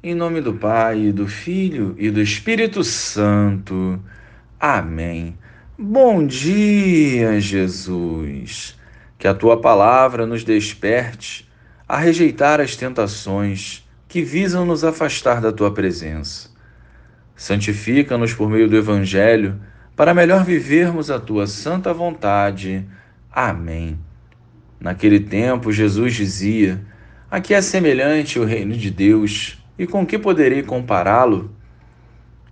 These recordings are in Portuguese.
Em nome do Pai, do Filho e do Espírito Santo. Amém. Bom dia, Jesus. Que a tua palavra nos desperte a rejeitar as tentações que visam nos afastar da tua presença. Santifica-nos por meio do Evangelho para melhor vivermos a tua santa vontade. Amém. Naquele tempo, Jesus dizia: A que é semelhante o reino de Deus e com que poderei compará-lo?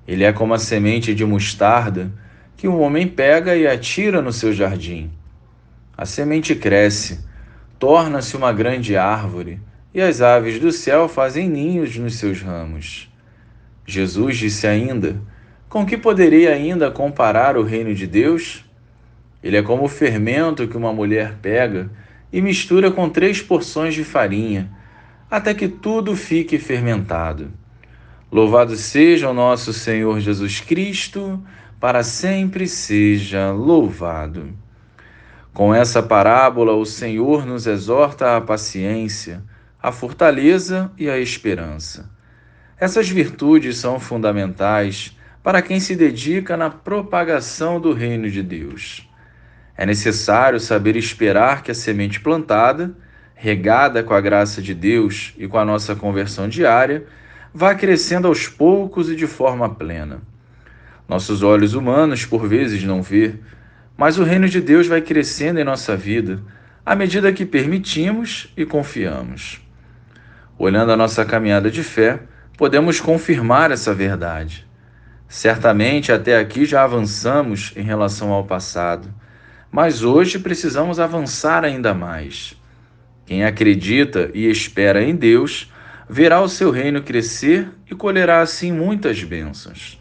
Ele é como a semente de mostarda que um homem pega e atira no seu jardim. A semente cresce, torna-se uma grande árvore, e as aves do céu fazem ninhos nos seus ramos. Jesus disse ainda: Com que poderei ainda comparar o reino de Deus? Ele é como o fermento que uma mulher pega e mistura com três porções de farinha até que tudo fique fermentado. Louvado seja o nosso Senhor Jesus Cristo, para sempre seja louvado. Com essa parábola, o Senhor nos exorta à paciência, à fortaleza e à esperança. Essas virtudes são fundamentais para quem se dedica na propagação do reino de Deus. É necessário saber esperar que a semente plantada regada com a graça de Deus e com a nossa conversão diária, vá crescendo aos poucos e de forma plena. Nossos olhos humanos por vezes não vê, mas o reino de Deus vai crescendo em nossa vida à medida que permitimos e confiamos. Olhando a nossa caminhada de fé, podemos confirmar essa verdade. Certamente até aqui já avançamos em relação ao passado, mas hoje precisamos avançar ainda mais. Quem acredita e espera em Deus verá o seu reino crescer e colherá assim muitas bênçãos.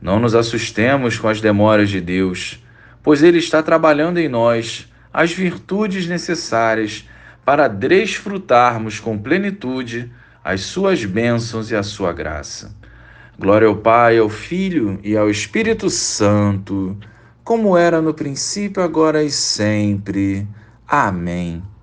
Não nos assustemos com as demoras de Deus, pois Ele está trabalhando em nós as virtudes necessárias para desfrutarmos com plenitude as suas bênçãos e a sua graça. Glória ao Pai, ao Filho e ao Espírito Santo, como era no princípio, agora e sempre. Amém.